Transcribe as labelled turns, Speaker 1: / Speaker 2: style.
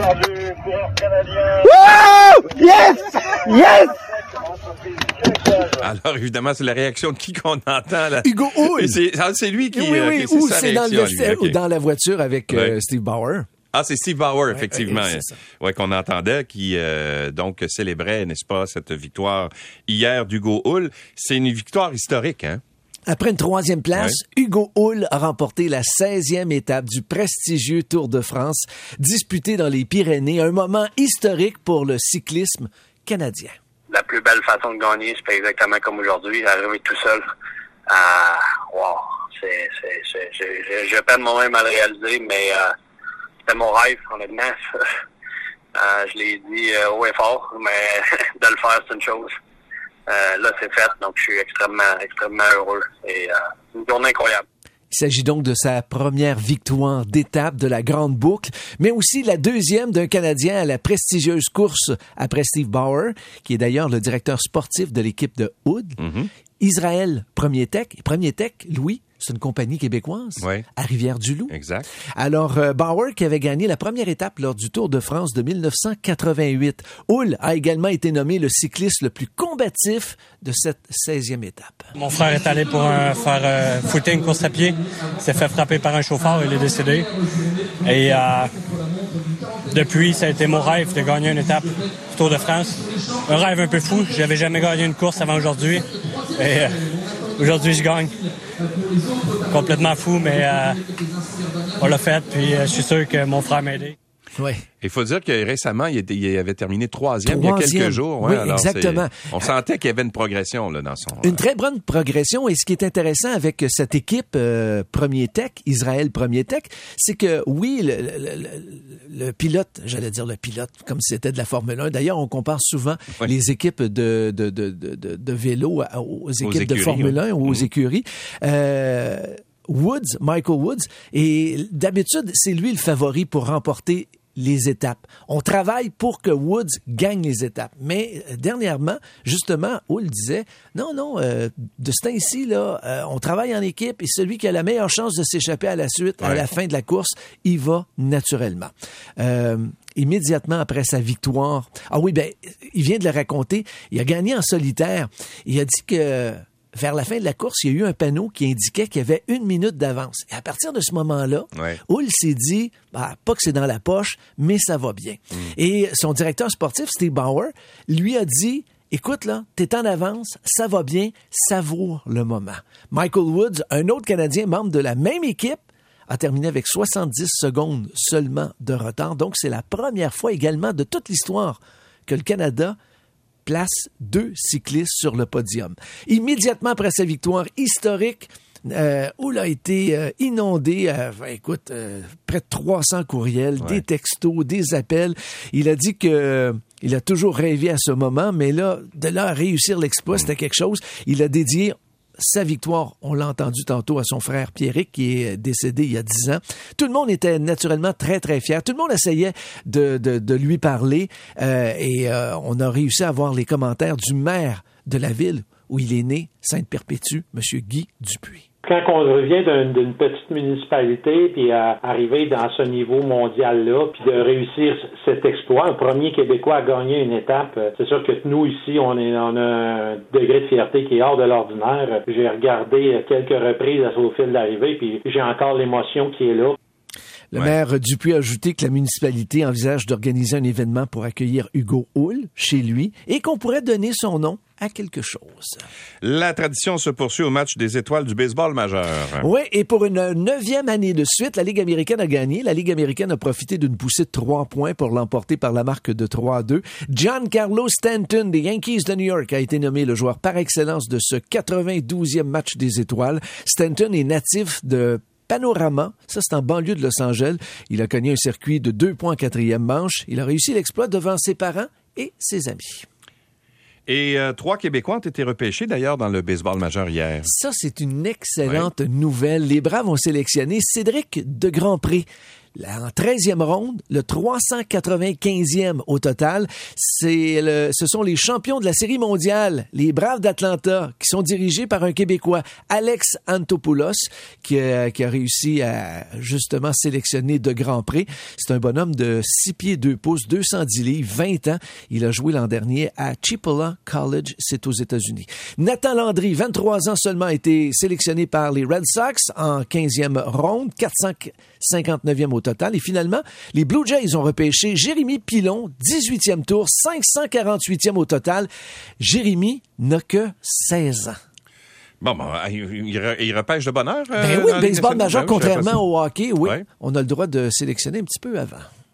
Speaker 1: victoire du coureur canadien.
Speaker 2: Woo! Yes! Yes!
Speaker 3: Alors, évidemment, c'est la réaction de qui qu'on entend, là?
Speaker 4: Hugo Hull.
Speaker 3: C'est ah, c'est lui qui...
Speaker 4: oui,
Speaker 3: euh,
Speaker 4: oui, ou
Speaker 3: sa
Speaker 4: c'est dans, dans la voiture avec euh. Steve Bauer?
Speaker 3: Ah, c'est Steve Bauer, effectivement.
Speaker 4: Ouais,
Speaker 3: qu'on entendait, qui euh, donc célébrait, n'est-ce pas, cette victoire hier d'Hugo Hull. C'est une victoire historique, hein?
Speaker 4: Après une troisième place, Hugo Hull a remporté la 16e étape du prestigieux Tour de France, disputé dans les Pyrénées, un moment historique pour le cyclisme canadien.
Speaker 5: la plus belle façon de gagner, c'est pas exactement comme aujourd'hui, arriver tout seul. Ah, wow, c'est, c'est, c'est, j'ai, j'ai- j'ai peine moi-même à le réaliser, mais euh, c'était mon rêve, honnêtement. Euh, je l'ai dit euh, haut et fort, mais de le faire, c'est une chose. Euh, là, c'est fait, donc je suis extrêmement, extrêmement heureux. Et euh, une journée incroyable.
Speaker 4: Il s'agit donc de sa première victoire d'étape de la Grande Boucle, mais aussi la deuxième d'un Canadien à la prestigieuse course après Steve Bauer, qui est d'ailleurs le directeur sportif de l'équipe de Hood. Israël Premier Tech. Et Premier Tech, Louis, c'est une compagnie québécoise
Speaker 3: Ouais.
Speaker 4: à Rivière-du-Loup.
Speaker 3: Exact.
Speaker 4: Alors, euh, Bauer qui avait gagné la première étape lors du Tour de France de 1988. Hull a également été nommé le cycliste le plus combatif de cette 16e étape.
Speaker 6: Mon frère est allé pour un- faire euh, footing, course à pied. Il s'est fait frapper par un chauffeur, il est décédé. Et euh, depuis, ça a été mon rêve de gagner une étape du Tour de France. Un rêve un peu fou. J'avais jamais gagné une course avant aujourd'hui. Et euh, aujourd'hui, je gagne. Complètement fou, mais euh, on l'a fait. Puis euh, je suis sûr que mon frère m'a aidé.
Speaker 4: Ouais.
Speaker 3: Il faut dire que récemment, il, était- il avait terminé troisième, il y a quelques jours. ouais.
Speaker 4: Oui,
Speaker 3: Alors,
Speaker 4: exactement.
Speaker 3: On sentait qu'il y avait une progression là, dans son...
Speaker 4: Une très bonne progression. Et ce qui est intéressant avec cette équipe euh, Premier Tech, Israël Premier Tech, c'est que oui, le, le- le- le pilote, j'allais dire le pilote, comme si c'était de la Formule 1. D'ailleurs, on compare souvent
Speaker 3: Oui.
Speaker 4: les équipes de, de, de, de, de- vélo aux équipes de
Speaker 3: écuries,
Speaker 4: Formule
Speaker 3: oui.
Speaker 4: 1 ou aux
Speaker 3: Mhm.
Speaker 4: écuries. Euh, Woods, Michael Woods, et d'habitude, c'est lui le favori pour remporter les étapes. On travaille pour que Woods gagne les étapes. Mais euh, dernièrement, justement, Hull disait, non, non, euh, de ce temps-ci, là, euh, on travaille en équipe et celui qui a la meilleure chance de s'échapper à la suite, à la fin de la course, il va naturellement. Euh, immédiatement après sa victoire, ah oui, ben, il vient de le raconter, il a gagné en solitaire. Il a dit que vers la fin de la course, il y a eu un panneau qui indiquait qu'il y avait une minute d'avance. Et à partir de ce moment-là,
Speaker 3: Ouais.
Speaker 4: Hull s'est dit, bah, pas que c'est dans la poche, mais ça va bien. Et son directeur sportif, Steve Bauer, lui a dit, écoute là, t'es en avance, ça va bien, savoure le moment. Michael Woods, un autre Canadien membre de la même équipe, a terminé avec 70 secondes seulement de retard. Donc, c'est la première fois également de toute l'histoire que le Canada place deux cyclistes sur le podium. Immédiatement après sa victoire historique, euh, a été euh, inondé, euh, ben, écoute, euh, près de 300 courriels, des textos, des appels. Il a dit que il a toujours rêvé à ce moment, mais là, de là à réussir l'exploit, c'était quelque chose. Il a dédié sa victoire, on l'a entendu tantôt, à son frère Pierrick, qui est décédé il y a dix ans. Tout le monde était naturellement très, très fier. Tout le monde essayait de, de, lui parler euh, et euh, on a réussi à avoir les commentaires du maire de la ville où il est né, Sainte-Perpétue, M. Guy Dupuis.
Speaker 7: Quand on revient d'un- d'une petite municipalité, puis à arriver dans ce niveau mondial-là, puis de réussir cet exploit, un premier Québécois à gagner une étape, euh, c'est sûr que nous, ici, on, est, a un degré de fierté qui est hors de l'ordinaire. J'ai regardé quelques reprises au fil d'arrivée, puis j'ai encore l'émotion qui est là.
Speaker 4: Le
Speaker 3: Ouais.
Speaker 4: maire Dupuis a ajouté que la municipalité envisage d'organiser un événement pour accueillir Hugo Hull chez lui et qu'on pourrait donner son nom à quelque chose.
Speaker 3: La tradition se poursuit au match des étoiles du baseball majeur.
Speaker 4: Oui, et pour une neuvième année de suite, la Ligue américaine a gagné. La Ligue américaine a profité d'une poussée de trois points pour l'emporter par la marque de 3 à 2. Giancarlo Stanton des Yankees de New York a été nommé le joueur par excellence de ce 92e match des étoiles. Stanton est natif de Panorama, ça c'est en banlieue de Los Angeles. Il a connu un circuit de deux points en quatrième manche. Il a réussi l'exploit devant ses parents et ses amis.
Speaker 3: Et euh, trois Québécois ont été repêchés d'ailleurs dans le baseball majeur hier.
Speaker 4: Ça, c'est une excellente nouvelle. Les Braves ont sélectionné Cédric de Grandpré, En 13e ronde, le 395e au total. Ce sont les champions de la Série mondiale, les Braves d'Atlanta, qui sont dirigés par un Québécois, Alex Antopoulos, qui a, qui a réussi à justement sélectionner de grands prix. C'est un bonhomme de 6 pieds 2 pouces, 210 livres, 20 ans. Il a joué l'an dernier à Chipola College, c'est aux États-Unis. Nathan Landry, 23 ans seulement, a été sélectionné par les Red Sox en 15e ronde, 459e au total. Et finalement, les Blue Jays ont repêché Jérémy Pilon, 18e tour, 548e au total. Jérémy n'a que 16 ans.
Speaker 3: Bon, bon, il, il- repêche de bonheur. euh,
Speaker 4: Ben oui, le baseball majeur,
Speaker 3: Ben oui,
Speaker 4: contrairement au hockey, oui,
Speaker 3: Ouais.
Speaker 4: on a le droit de sélectionner un petit peu avant.